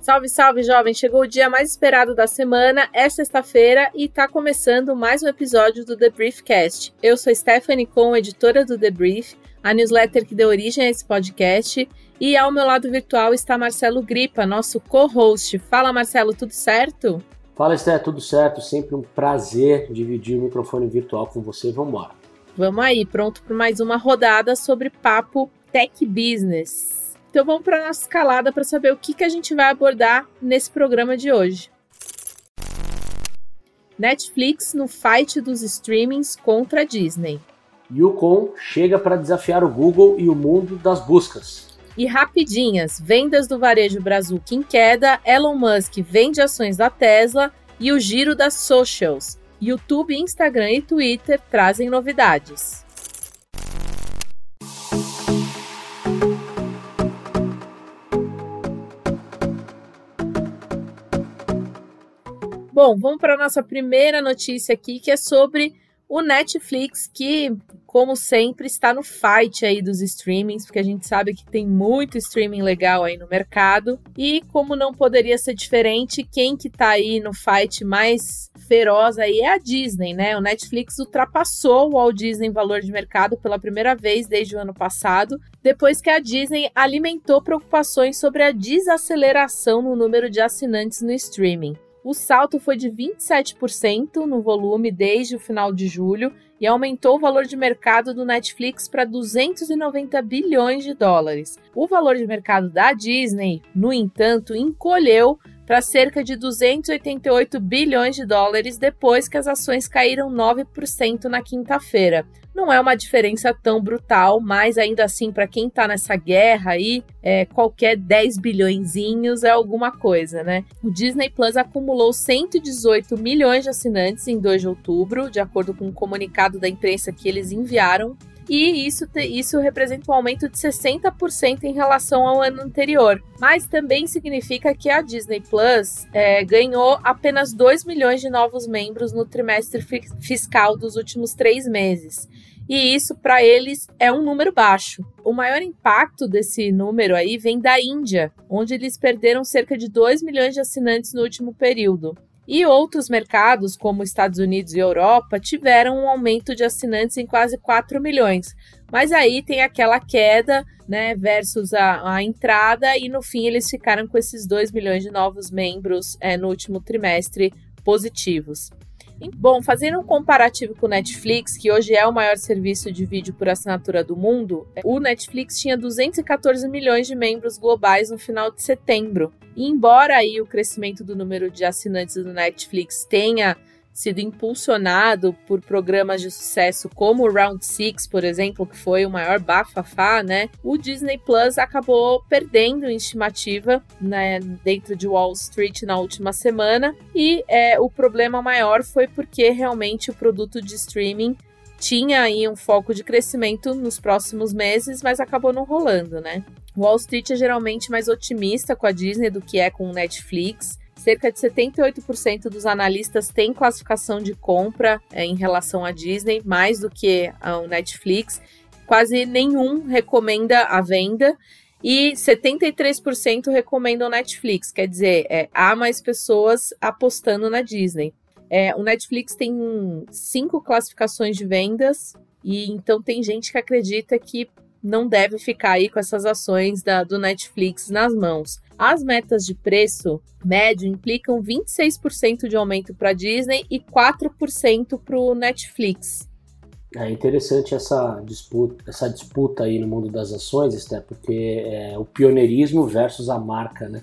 Salve, salve, jovem! Chegou o dia mais esperado da semana, é sexta-feira e tá começando mais um episódio do The Briefcast. Eu sou Stephanie Com, editora do The Brief, a newsletter que deu origem a esse podcast, e ao meu lado virtual está Marcelo Gripa, nosso co-host. Fala, Marcelo, tudo certo? Fala, Esté, tudo certo? Sempre um prazer dividir o microfone virtual com você. Vamos embora. Vamos aí, pronto para mais uma rodada sobre papo tech business. Então vamos para nossa escalada para saber o que, que a gente vai abordar nesse programa de hoje. Netflix no fight dos streamings contra a Disney. Yukon chega para desafiar o Google e o mundo das buscas. E rapidinhas, vendas do varejo Brazuca em queda, Elon Musk vende ações da Tesla e o giro das socials. YouTube, Instagram e Twitter trazem novidades. Bom, vamos para a nossa primeira notícia aqui, que é sobre o Netflix, que, como sempre, está no fight aí dos streamings, porque a gente sabe que tem muito streaming legal aí no mercado. E como não poderia ser diferente, quem que tá aí no fight mais feroz aí é a Disney, né? O Netflix ultrapassou o Walt Disney em valor de mercado pela primeira vez desde o ano passado, depois que a Disney alimentou preocupações sobre a desaceleração no número de assinantes no streaming. O salto foi de 27% no volume desde o final de julho e aumentou o valor de mercado do Netflix para 290 bilhões de dólares. O valor de mercado da Disney, no entanto, encolheu para cerca de 288 bilhões de dólares depois que as ações caíram 9% na quinta-feira. Não é uma diferença tão brutal, mas ainda assim, para quem está nessa guerra aí, é, qualquer 10 bilhõezinhos é alguma coisa, né? O Disney Plus acumulou 118 milhões de assinantes em 2 de outubro, de acordo com um comunicado da imprensa que eles enviaram e isso, isso representa um aumento de 60% em relação ao ano anterior. Mas também significa que a Disney Plus é, ganhou apenas 2 milhões de novos membros no trimestre fiscal dos últimos três meses. E isso, para eles, é um número baixo. O maior impacto desse número aí vem da Índia, onde eles perderam cerca de 2 milhões de assinantes no último período. E outros mercados, como Estados Unidos e Europa, tiveram um aumento de assinantes em quase 4 milhões. Mas aí tem aquela queda, né, versus a, a entrada, e no fim eles ficaram com esses 2 milhões de novos membros é, no último trimestre positivos. Bom, fazendo um comparativo com o Netflix, que hoje é o maior serviço de vídeo por assinatura do mundo, o Netflix tinha 214 milhões de membros globais no final de setembro. E embora aí o crescimento do número de assinantes do Netflix tenha sido impulsionado por programas de sucesso como o Round Six, por exemplo, que foi o maior bafafá, né? O Disney Plus acabou perdendo em estimativa né, dentro de Wall Street na última semana e é, o problema maior foi porque realmente o produto de streaming tinha aí um foco de crescimento nos próximos meses, mas acabou não rolando, né? Wall Street é geralmente mais otimista com a Disney do que é com o Netflix. Cerca de 78% dos analistas têm classificação de compra é, em relação à Disney, mais do que ao Netflix. Quase nenhum recomenda a venda e 73% recomendam Netflix. Quer dizer, é, há mais pessoas apostando na Disney. É, o Netflix tem cinco classificações de vendas e então tem gente que acredita que não deve ficar aí com essas ações da, do Netflix nas mãos. As metas de preço médio implicam 26% de aumento para a Disney e 4% para o Netflix. É interessante essa disputa, essa disputa aí no mundo das ações, Esté, porque é o pioneirismo versus a marca, né?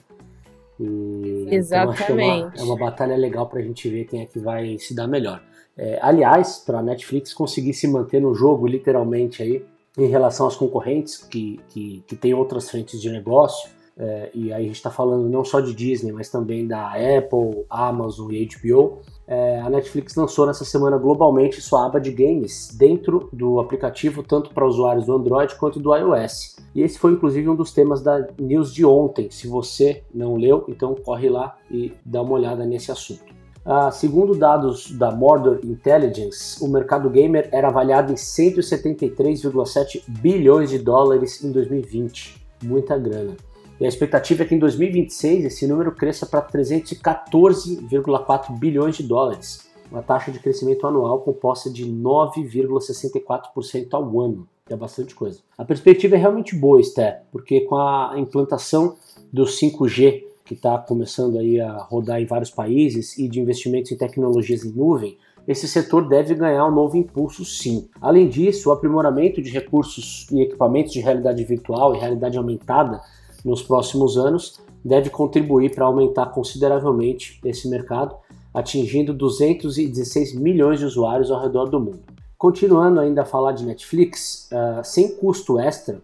E, Exatamente. Então, é, uma, é, uma, batalha legal para a gente ver quem é que vai se dar melhor. É, aliás, para a Netflix conseguir se manter no jogo, literalmente aí, em relação às concorrentes que, que, que têm outras frentes de negócio, é, e aí a gente está falando não só de Disney, mas também da Apple, Amazon e HBO, é, a Netflix lançou nessa semana globalmente sua aba de games dentro do aplicativo, tanto para usuários do Android quanto do iOS. E esse foi inclusive um dos temas da news de ontem. Se você não leu, então corre lá e dá uma olhada nesse assunto. Uh, segundo dados da Mordor Intelligence, o mercado gamer era avaliado em 173,7 bilhões de dólares em 2020. Muita grana. E a expectativa é que em 2026 esse número cresça para 314,4 bilhões de dólares, uma taxa de crescimento anual composta de 9,64% ao ano, é bastante coisa. A perspectiva é realmente boa, Esther, porque com a implantação do 5G, que está começando aí a rodar em vários países, e de investimentos em tecnologias em nuvem, esse setor deve ganhar um novo impulso sim. Além disso, o aprimoramento de recursos e equipamentos de realidade virtual e realidade aumentada nos próximos anos deve contribuir para aumentar consideravelmente esse mercado, atingindo 216 milhões de usuários ao redor do mundo. Continuando ainda a falar de Netflix, uh, sem custo extra,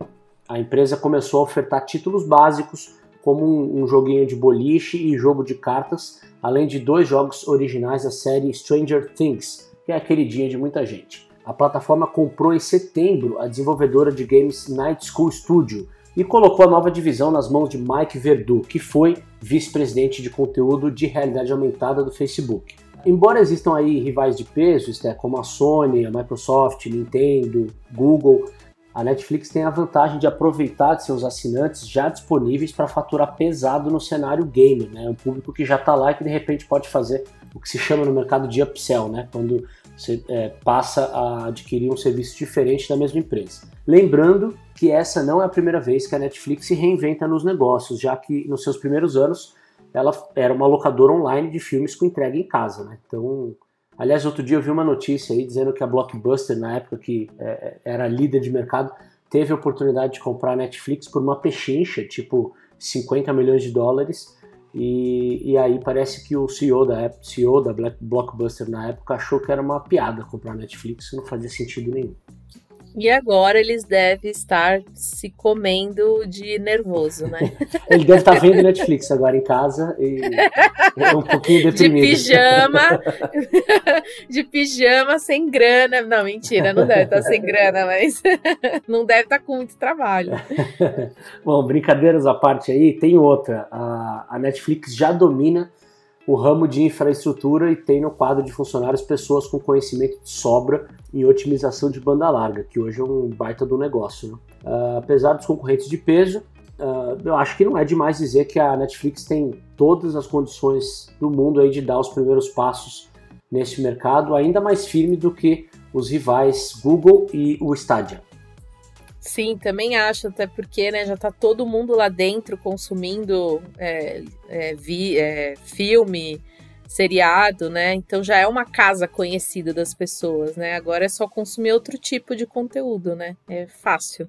a empresa começou a ofertar títulos básicos como um, um, joguinho de boliche e jogo de cartas, além de dois jogos originais da série Stranger Things, que é a queridinha de muita gente. A plataforma comprou em setembro a desenvolvedora de games Night School Studio, e colocou a nova divisão nas mãos de Mike Verdu, que foi vice-presidente de conteúdo de realidade aumentada do Facebook. Embora existam aí rivais de peso, como a Sony, a Microsoft, Nintendo, Google, a Netflix tem a vantagem de aproveitar de seus assinantes já disponíveis para faturar pesado no cenário gamer, né? Um público que já está lá e que de repente pode fazer o que se chama no mercado de upsell, né? Quando você é, passa a adquirir um serviço diferente da mesma empresa. Lembrando que essa não é a primeira vez que a Netflix se reinventa nos negócios, já que nos seus primeiros anos ela era uma locadora online de filmes com entrega em casa. Né? Então, aliás, outro dia eu vi uma notícia aí dizendo que a Blockbuster, na época que é, era líder de mercado, teve a oportunidade de comprar a Netflix por uma pechincha, tipo 50 milhões de dólares, e, e aí parece que o CEO da, CEO da Black Blockbuster na época achou que era uma piada comprar a Netflix, não fazia sentido nenhum. E agora eles devem estar se comendo de nervoso, né? Ele deve estar vendo Netflix agora em casa e é um pouquinho deprimido. De pijama, de pijama sem grana. Não, mentira, não deve estar sem grana, mas não deve estar com muito trabalho. Bom, brincadeiras à parte aí, tem outra. A, a Netflix já domina o ramo de infraestrutura e tem no quadro de funcionários pessoas com conhecimento de sobra em otimização de banda larga, que hoje é um baita do negócio. Né? Uh, apesar dos concorrentes de peso, uh, eu acho que não é demais dizer que a Netflix tem todas as condições do mundo aí de dar os primeiros passos nesse mercado, ainda mais firme do que os rivais Google e o Stadia. Sim, também acho, até porque né, já está todo mundo lá dentro consumindo é, é, vi, é, filme, seriado, né? Então já é uma casa conhecida das pessoas, né? Agora é só consumir outro tipo de conteúdo, né? É fácil.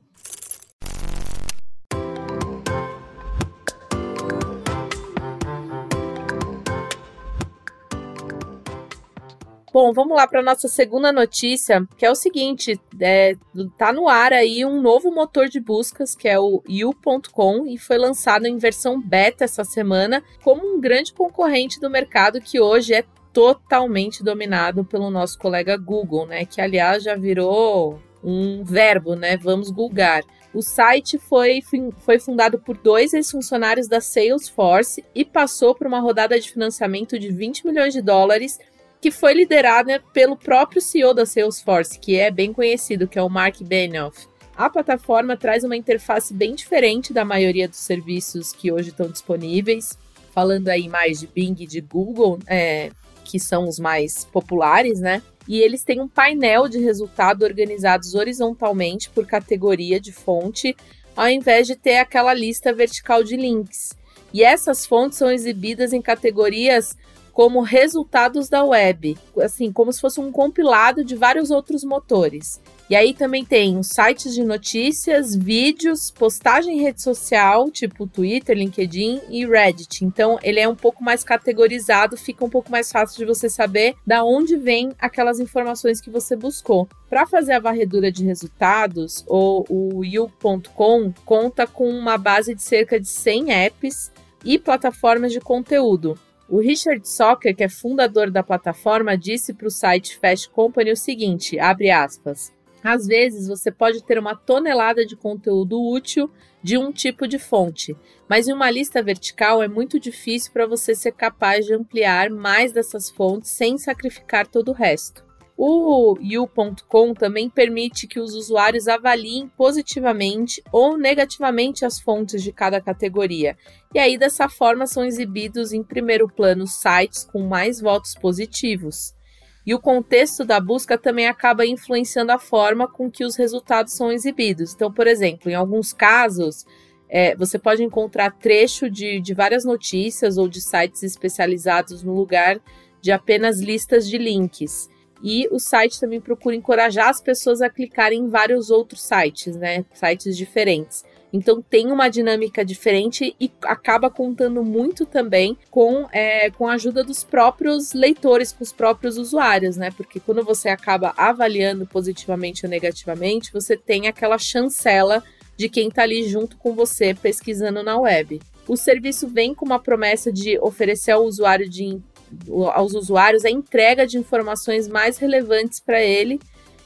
Bom, vamos lá para nossa segunda notícia, que é o seguinte: é, tá no ar aí um novo motor de buscas, que é o You.com, e foi lançado em versão beta essa semana, como um grande concorrente do mercado que hoje é totalmente dominado pelo nosso colega Google, né? Que aliás já virou um verbo, né? Vamos googar. O site foi, foi fundado por dois ex-funcionários da Salesforce e passou por uma rodada de financiamento de 20 milhões de dólares que foi liderada pelo próprio CEO da Salesforce, que é bem conhecido, que é o Mark Benioff. A plataforma traz uma interface bem diferente da maioria dos serviços que hoje estão disponíveis. Falando aí mais de Bing e de Google, é, que são os mais populares, né? E eles têm um painel de resultado organizados horizontalmente por categoria de fonte, ao invés de ter aquela lista vertical de links. E essas fontes são exibidas em categorias como resultados da web, assim, como se fosse um compilado de vários outros motores. E aí também tem sites de notícias, vídeos, postagem em rede social, tipo Twitter, LinkedIn e Reddit. Então ele é um pouco mais categorizado, fica um pouco mais fácil de você saber da onde vem aquelas informações que você buscou. Para fazer a varredura de resultados, o, o You.com conta com uma base de cerca de 100 apps e plataformas de conteúdo. O Richard Socker, que é fundador da plataforma, disse para o site Fast Company o seguinte, abre aspas, Às vezes você pode ter uma tonelada de conteúdo útil de um tipo de fonte, mas em uma lista vertical é muito difícil para você ser capaz de ampliar mais dessas fontes sem sacrificar todo o resto. O You.com também permite que os usuários avaliem positivamente ou negativamente as fontes de cada categoria, e aí dessa forma são exibidos em primeiro plano sites com mais votos positivos. E o contexto da busca também acaba influenciando a forma com que os resultados são exibidos. Então, por exemplo, em alguns casos, é, você pode encontrar trecho de, de várias notícias ou de sites especializados no lugar de apenas listas de links. E o site também procura encorajar as pessoas a clicarem em vários outros sites, né? Sites diferentes. Então tem uma dinâmica diferente e acaba contando muito também com, é, com a ajuda dos próprios leitores, com os próprios usuários, né? Porque quando você acaba avaliando positivamente ou negativamente, você tem aquela chancela de quem está ali junto com você pesquisando na web. O serviço vem com uma promessa de oferecer ao usuário de, aos usuários a entrega de informações mais relevantes para ele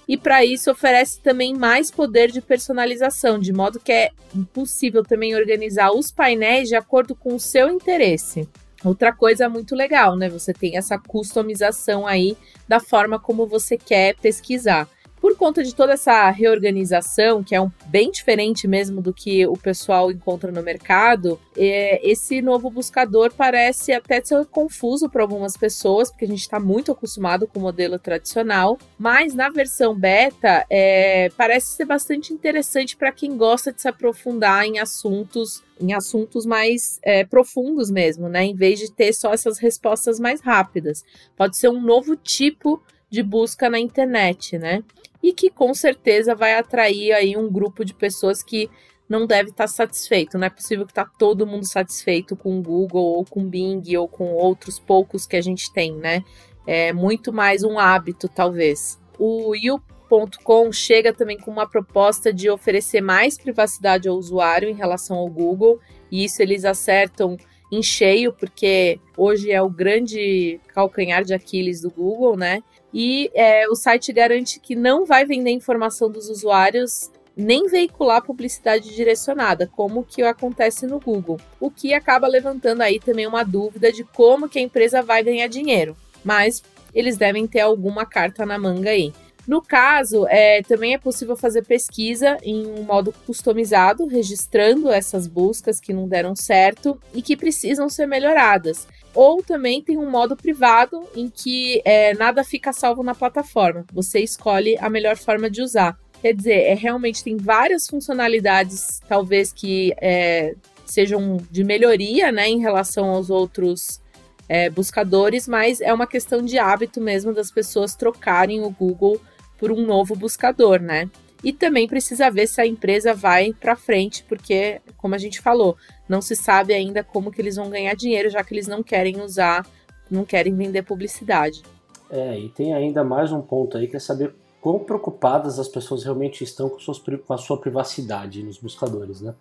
e para isso oferece também mais poder de personalização, de modo que é possível também organizar os painéis de acordo com o seu interesse. Outra coisa muito legal, né? Você tem essa customização aí da forma como você quer pesquisar por conta de toda essa reorganização, que é um, bem diferente mesmo do que o pessoal encontra no mercado, é, esse novo buscador parece até ser confuso para algumas pessoas, porque a gente está muito acostumado com o modelo tradicional, mas na versão beta é, parece ser bastante interessante para quem gosta de se aprofundar em assuntos em assuntos mais é, profundos mesmo, né? Em vez de ter só essas respostas mais rápidas. Pode ser um novo tipo de busca na internet, né? E que com certeza vai atrair aí um grupo de pessoas que não deve estar satisfeito. Não é possível que está todo mundo satisfeito com o Google ou com o Bing ou com outros poucos que a gente tem, né? É muito mais um hábito, talvez. O You.com chega também com uma proposta de oferecer mais privacidade ao usuário em relação ao Google, e isso eles acertam em cheio, porque hoje é o grande calcanhar de Aquiles do Google, né? E é, o site garante que não vai vender informação dos usuários nem veicular publicidade direcionada, como que acontece no Google, o que acaba levantando aí também uma dúvida de como que a empresa vai ganhar dinheiro. Mas eles devem ter alguma carta na manga aí. No caso, é, também é possível fazer pesquisa em um modo customizado, registrando essas buscas que não deram certo e que precisam ser melhoradas. Ou também tem um modo privado em que é, nada fica salvo na plataforma. Você escolhe a melhor forma de usar. Quer dizer, é, realmente tem várias funcionalidades, talvez que é, sejam de melhoria né, em relação aos outros é, buscadores, mas é uma questão de hábito mesmo das pessoas trocarem o Google por um novo buscador, né? E também precisa ver se a empresa vai para frente, porque, como a gente falou, não se sabe ainda como que eles vão ganhar dinheiro, já que eles não querem usar, não querem vender publicidade. É, e tem ainda mais um ponto aí que é saber quão preocupadas as pessoas realmente estão com, suas, com a sua privacidade nos buscadores, né?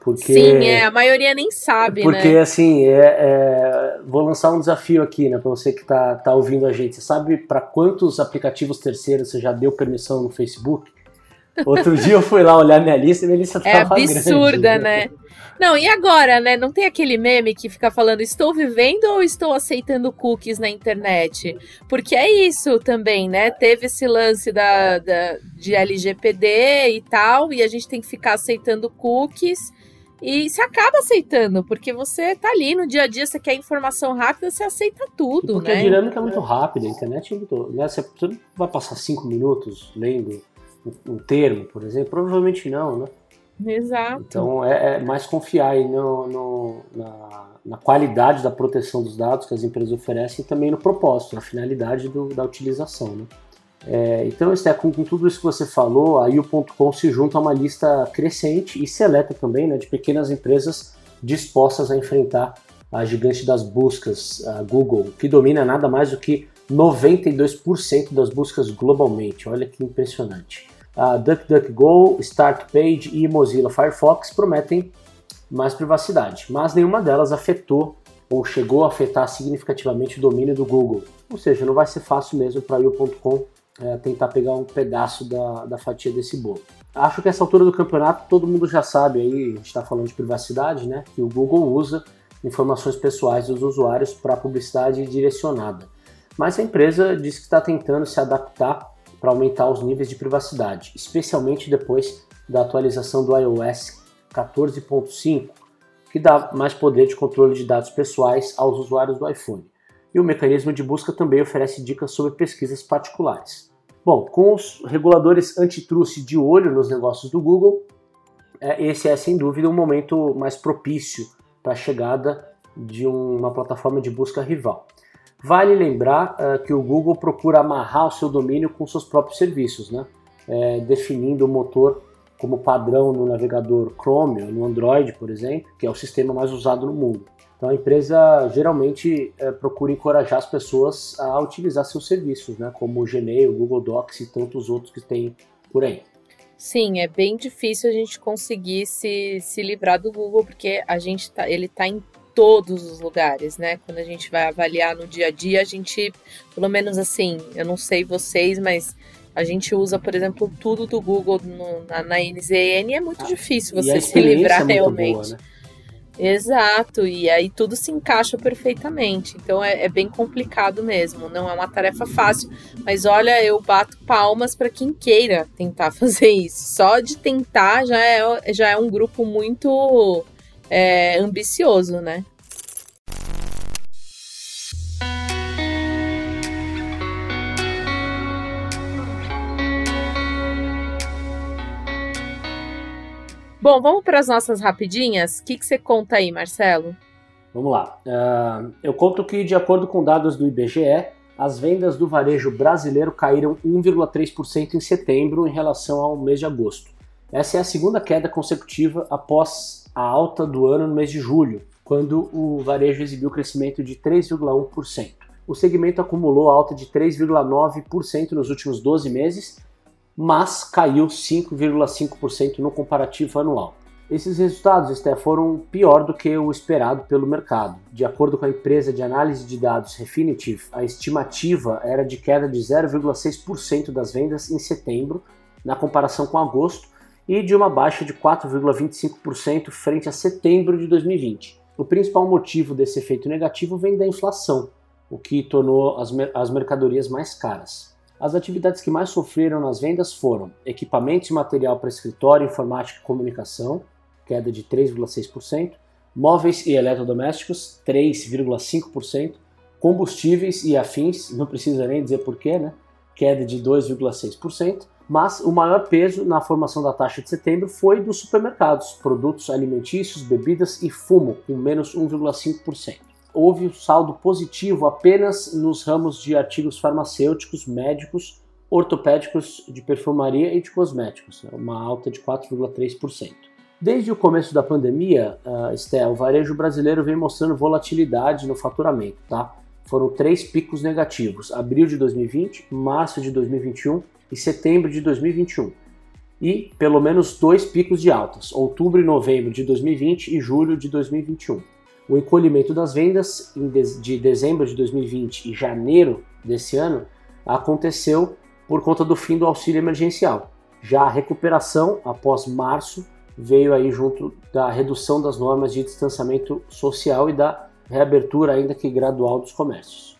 Porque, Sim, é, a maioria nem sabe, porque, né? assim, é, é, vou lançar um desafio aqui, né, para você que tá, tá ouvindo a gente. Você sabe para quantos aplicativos terceiros você já deu permissão no Facebook? Outro dia eu fui lá olhar minha lista e minha lista é tava grande. É absurda, grande, né? Não, e agora, né? Não tem aquele meme que fica falando estou vivendo ou estou aceitando cookies na internet? Porque é isso também, né? Teve esse lance da, da de LGPD e tal, e a gente tem que ficar aceitando cookies. E se acaba aceitando, porque você tá ali no dia a dia, você quer informação rápida, você aceita tudo, porque né? a dinâmica é muito rápida, a internet é muito. Né? Você vai passar cinco minutos lendo um termo, por exemplo? Provavelmente não, né? Exato. Então é, é mais confiar aí no, no na, na, qualidade da proteção dos dados que as empresas oferecem e também no propósito, na finalidade do, da utilização, né? É, então, Esté, com, com, tudo isso que você falou, a U.com se junta a uma lista crescente e seleta também né, de pequenas empresas dispostas a enfrentar a gigante das buscas, a Google, que domina nada mais do que 92% das buscas globalmente. Olha que impressionante. A DuckDuckGo, StartPage e Mozilla Firefox prometem mais privacidade, mas nenhuma delas afetou ou chegou a afetar significativamente o domínio do Google. Ou seja, não vai ser fácil mesmo para U.com é, tentar pegar um pedaço da, da fatia desse bolo. Acho que essa altura do campeonato todo mundo já sabe aí, a gente está falando de privacidade, né? Que o Google usa informações pessoais dos usuários para publicidade direcionada. Mas a empresa diz que está tentando se adaptar para aumentar os níveis de privacidade, especialmente depois da atualização do iOS 14.5, que dá mais poder de controle de dados pessoais aos usuários do iPhone. E o mecanismo de busca também oferece dicas sobre pesquisas particulares. Bom, com os reguladores antitrust de olho nos negócios do Google, é, esse é sem dúvida um momento mais propício para a chegada de uma plataforma de busca rival. Vale lembrar uh, que o Google procura amarrar o seu domínio com seus próprios serviços, né? É, definindo o motor como padrão no navegador Chrome, no Android, por exemplo, que é o sistema mais usado no mundo. Então a empresa geralmente é, procura encorajar as pessoas a utilizar seus serviços, né, como o Gmail, o Google Docs e tantos outros que tem por aí. Sim, é bem difícil a gente conseguir se, se livrar do Google, porque a gente tá, ele está em todos os lugares, né? Quando a gente vai avaliar no dia a dia, a gente, pelo menos assim, eu não sei vocês, mas a gente usa, por exemplo, tudo do Google no, na, na NZN e é muito ah, difícil você se livrar é realmente. Boa, né? Exato, e aí tudo se encaixa perfeitamente. Então é, é, bem complicado mesmo, não é uma tarefa fácil. Mas olha, eu bato palmas para quem queira tentar fazer isso. Só de tentar já é, já é um grupo muito é, ambicioso, né? Bom, vamos para as nossas rapidinhas. O que, que você conta aí, Marcelo? Vamos lá. Uh, eu conto que, de acordo com dados do IBGE, as vendas do varejo brasileiro caíram 1,3% em setembro em relação ao mês de agosto. Essa é a segunda queda consecutiva após a alta do ano no mês de julho, quando o varejo exibiu crescimento de 3,1%. O segmento acumulou alta de 3,9% nos últimos 12 meses mas caiu 5,5% no comparativo anual. Esses resultados, foram pior do que o esperado pelo mercado. De acordo com a empresa de análise de dados Refinitiv, a estimativa era de queda de 0,6% das vendas em setembro, na comparação com agosto, e de uma baixa de 4,25% frente a setembro de 2020. O principal motivo desse efeito negativo vem da inflação, o que tornou as, as mercadorias mais caras. As atividades que mais sofreram nas vendas foram equipamentos e material para escritório, informática e comunicação, queda de 3,6%, móveis e eletrodomésticos, 3,5%, combustíveis e afins, não precisa nem dizer porquê, né? Queda de 2,6%, mas o maior peso na formação da taxa de setembro foi dos supermercados, produtos alimentícios, bebidas e fumo, com menos 1,5% houve um saldo positivo apenas nos ramos de artigos farmacêuticos, médicos, ortopédicos, de perfumaria e de cosméticos, né? uma alta de 4,3%. Desde o começo da pandemia, uh, o varejo brasileiro vem mostrando volatilidade no faturamento. Tá? Foram três picos negativos: abril de 2020, março de 2021 e setembro de 2021. E pelo menos dois picos de altas: outubro e novembro de 2020 e julho de 2021. O encolhimento das vendas de dezembro de 2020 e janeiro desse ano aconteceu por conta do fim do auxílio emergencial. Já a recuperação após março veio aí junto da redução das normas de distanciamento social e da reabertura ainda que gradual dos comércios.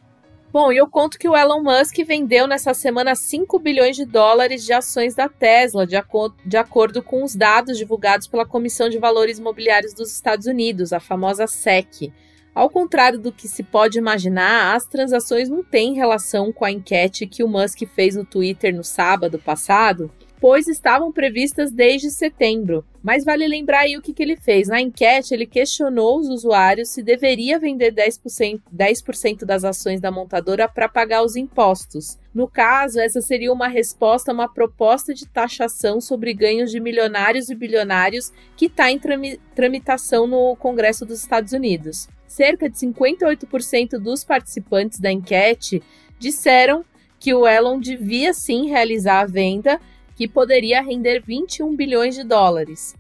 Bom, e eu conto que o Elon Musk vendeu nessa semana 5 bilhões de dólares de ações da Tesla, de, aco de acordo com os dados divulgados pela Comissão de Valores Imobiliários dos Estados Unidos, a famosa SEC. Ao contrário do que se pode imaginar, as transações não têm relação com a enquete que o Musk fez no Twitter no sábado passado, pois estavam previstas desde setembro. Mas vale lembrar aí o que, que ele fez. Na enquete, ele questionou os usuários se deveria vender 10%, 10 das ações da montadora para pagar os impostos. No caso, essa seria uma resposta a uma proposta de taxação sobre ganhos de milionários e bilionários que está em tramitação no Congresso dos Estados Unidos. Cerca de 58% dos participantes da enquete disseram que o Elon devia sim realizar a venda que poderia render 21 bilhões de dólares.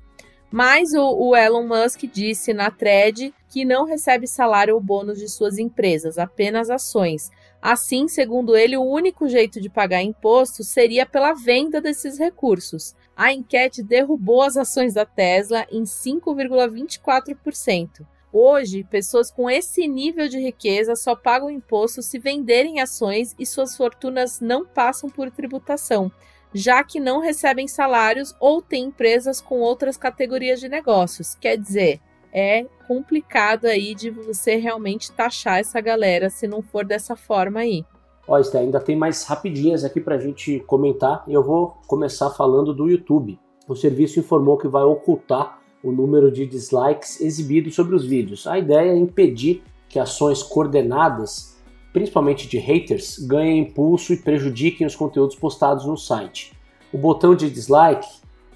Mas o, o, Elon Musk disse na thread que não recebe salário ou bônus de suas empresas, apenas ações. Assim, segundo ele, o único jeito de pagar imposto seria pela venda desses recursos. A enquete derrubou as ações da Tesla em 5,24%. Hoje, pessoas com esse nível de riqueza só pagam imposto se venderem ações e suas fortunas não passam por tributação, já que não recebem salários ou têm empresas com outras categorias de negócios. Quer dizer, é complicado aí de você realmente taxar essa galera se não for dessa forma aí. Ó, Esther, ainda tem mais rapidinhas aqui para a gente comentar eu vou começar falando do YouTube. O serviço informou que vai ocultar o número de dislikes exibidos sobre os vídeos. A ideia é impedir que ações coordenadas, principalmente de haters, ganhem impulso e prejudiquem os conteúdos postados no site. O botão de dislike,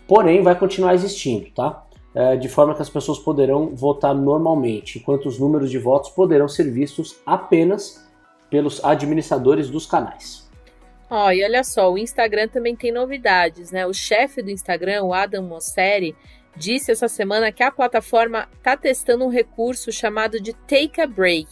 porém, vai continuar existindo, tá? É, de forma que as pessoas poderão votar normalmente, enquanto os números de votos poderão ser vistos apenas pelos administradores dos canais. Oh, e olha só, o Instagram também tem novidades, né? O chefe do Instagram, o Adam Mosseri, disse essa semana que a plataforma está testando um recurso chamado de Take a Break,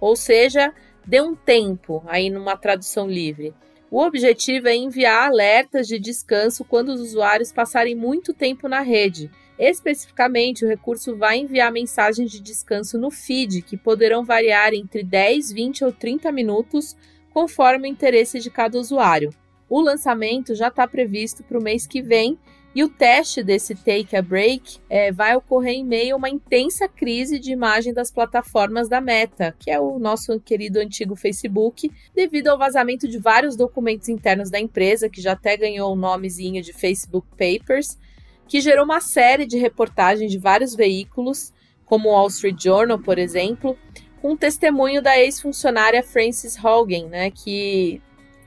ou seja, dê um tempo, aí numa tradução livre. O objetivo é enviar alertas de descanso quando os usuários passarem muito tempo na rede. Especificamente, o recurso vai enviar mensagens de descanso no feed, que poderão variar entre 10, 20 ou 30 minutos, conforme o interesse de cada usuário. O lançamento já está previsto para o mês que vem e o teste desse Take a Break é, vai ocorrer em meio a uma intensa crise de imagem das plataformas da Meta, que é o nosso querido antigo Facebook, devido ao vazamento de vários documentos internos da empresa, que já até ganhou o nomezinho de Facebook Papers, que gerou uma série de reportagens de vários veículos, como o Wall Street Journal, por exemplo, com um testemunho da ex-funcionária Frances Hogan, né, que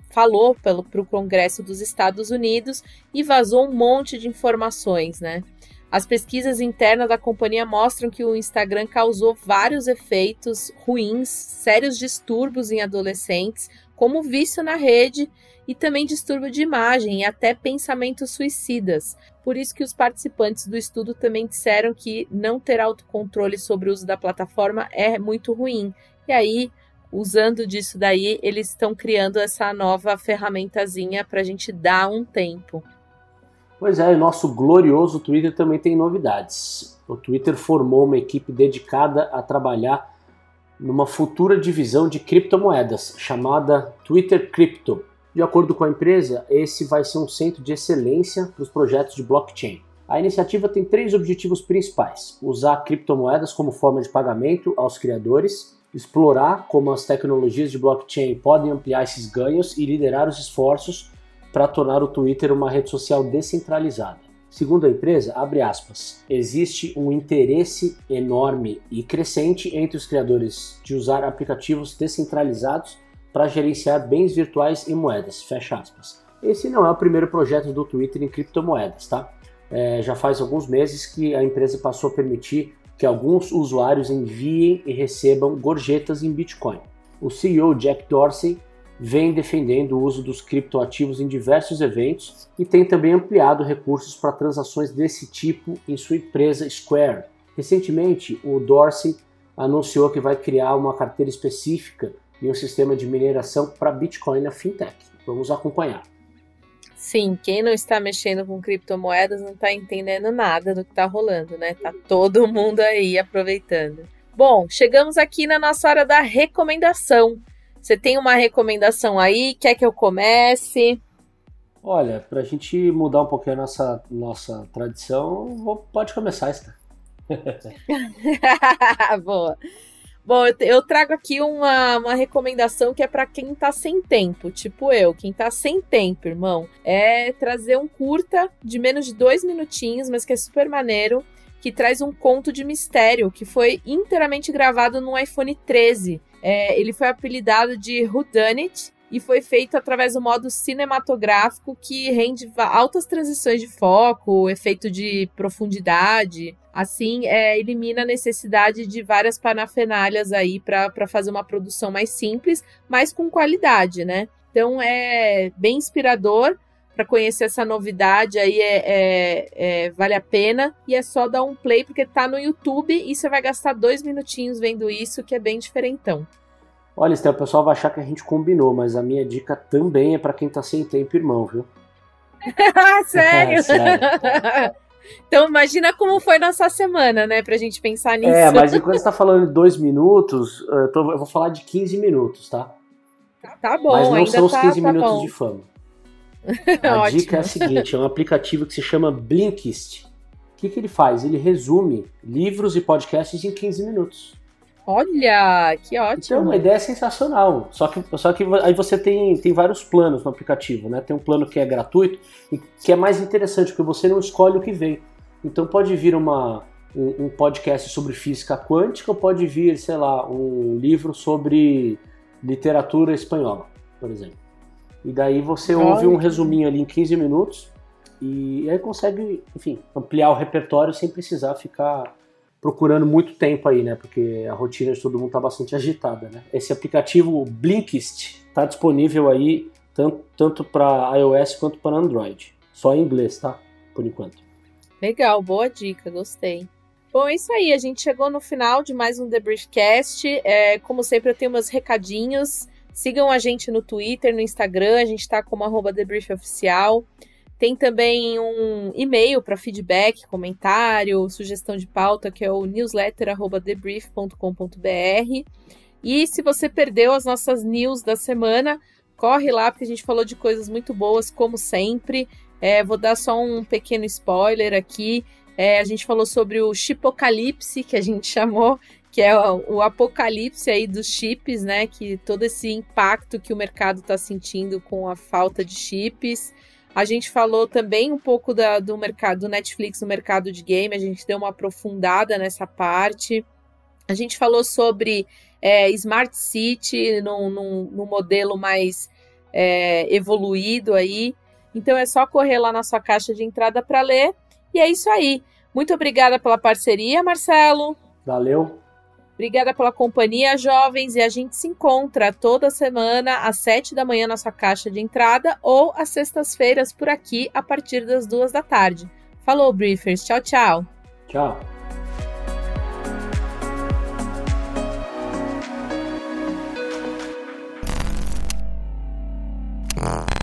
falou para o Congresso dos Estados Unidos e vazou um monte de informações, né? As pesquisas internas da companhia mostram que o Instagram causou vários efeitos ruins, sérios distúrbios em adolescentes, como vício na rede e também distúrbio de imagem e até pensamentos suicidas. Por isso que os participantes do estudo também disseram que não ter autocontrole sobre o uso da plataforma é muito ruim. E aí usando disso daí, eles estão criando essa nova ferramentazinha para a gente dar um tempo. Pois é, o nosso glorioso Twitter também tem novidades. O Twitter formou uma equipe dedicada a trabalhar numa futura divisão de criptomoedas, chamada Twitter Crypto. De acordo com a empresa, esse vai ser um centro de excelência para os projetos de blockchain. A iniciativa tem três objetivos principais: usar criptomoedas como forma de pagamento aos criadores, explorar como as tecnologias de blockchain podem ampliar esses ganhos e liderar os esforços para tornar o Twitter uma rede social descentralizada. Segundo a empresa, aspas, existe um interesse enorme e crescente entre os criadores de usar aplicativos descentralizados para gerenciar bens virtuais e moedas, fecha aspas. Esse não é o primeiro projeto do Twitter em criptomoedas, tá? É, já faz alguns meses que a empresa passou a permitir que alguns usuários enviem e recebam gorjetas em Bitcoin. O CEO Jack Dorsey vem defendendo o uso dos criptoativos em diversos eventos e tem também ampliado recursos para transações desse tipo em sua empresa Square. Recentemente, o Dorsey anunciou que vai criar uma carteira específica e um sistema de mineração para Bitcoin na fintech. Vamos acompanhar. Sim, quem não está mexendo com criptomoedas não está entendendo nada do que está rolando, né? Tá todo mundo aí aproveitando. Bom, chegamos aqui na nossa hora da recomendação. Você tem uma recomendação aí? Quer que eu comece? Olha, para a gente mudar um pouquinho a nossa, nossa tradição, vou, pode começar, Esther. Boa. Bom, eu trago aqui uma, uma recomendação que é para quem tá sem tempo, tipo eu, quem tá sem tempo, irmão. É trazer um curta de menos de dois minutinhos, mas que é super maneiro, que traz um conto de mistério que foi inteiramente gravado no iPhone 13. É, ele foi apelidado de Who Done It e foi feito através do modo cinematográfico que rende altas transições de foco, efeito de profundidade. Assim, é, elimina a necessidade de várias panafenalhas aí para fazer uma produção mais simples, mas com qualidade, né? Então é bem inspirador para conhecer essa novidade aí é, é, é, vale a pena e é só dar um play porque tá no YouTube e você vai gastar dois minutinhos vendo isso que é bem diferentão. Olha, Esther, o pessoal vai achar que a gente combinou, mas a minha dica também é para quem tá sem tempo, irmão, viu? sério? É, sério. Então imagina como foi nossa semana, né? Pra gente pensar nisso. É, mas enquanto você tá falando de dois minutos, eu, tô, eu, vou falar de 15 minutos, tá? Tá bom, Mas não ainda são os tá, 15 tá minutos bom. de fama. A dica é a seguinte: é um aplicativo que se chama Blinkist. O que, que ele faz? Ele resume livros e podcasts em 15 minutos. Olha, que ótimo. Então, a ideia é sensacional. Só que, só que aí você tem, tem vários planos no aplicativo, né? Tem um plano que é gratuito e que é mais interessante, porque você não escolhe o que vem. Então pode vir uma, um, um podcast sobre física quântica, ou pode vir, sei lá, um livro sobre literatura espanhola, por exemplo. E daí você ouve um resuminho ali em 15 minutos e aí consegue, enfim, ampliar o repertório sem precisar ficar procurando muito tempo aí, né? Porque a rotina de todo mundo tá bastante agitada, né? Esse aplicativo Blinkist tá disponível aí tanto, tanto para iOS quanto para Android. Só em inglês, tá? Por enquanto. Legal, boa dica, gostei. Bom, é isso aí. A gente chegou no final de mais um The Briefcast. É, como sempre, eu tenho meus recadinhos. Sigam a gente no Twitter, no Instagram. A gente está como arroba TheBriefOficial. Tem também um e-mail para feedback, comentário, sugestão de pauta, que é o newsletter.debrief.com.br. E se você perdeu as nossas news da semana, corre lá, porque a gente falou de coisas muito boas, como sempre. É, vou dar só um pequeno spoiler aqui. É, a gente falou sobre o chipocalipse, que a gente chamou, que é o, o, apocalipse aí dos chips, né? Que todo esse impacto que o mercado está sentindo com a falta de chips. A gente falou também um pouco da, do mercado do Netflix no mercado de game, a gente deu uma aprofundada nessa parte. A gente falou sobre é, Smart City no, no, no modelo mais é, evoluído aí. Então é só correr lá na sua caixa de entrada para ler. E é isso aí. Muito obrigada pela parceria, Marcelo. Valeu. Obrigada pela companhia, jovens, e a gente se encontra toda semana às sete da manhã na sua caixa de entrada ou às sextas-feiras por aqui a partir das duas da tarde. Falou, briefers. Tchau, tchau. Tchau. Ah.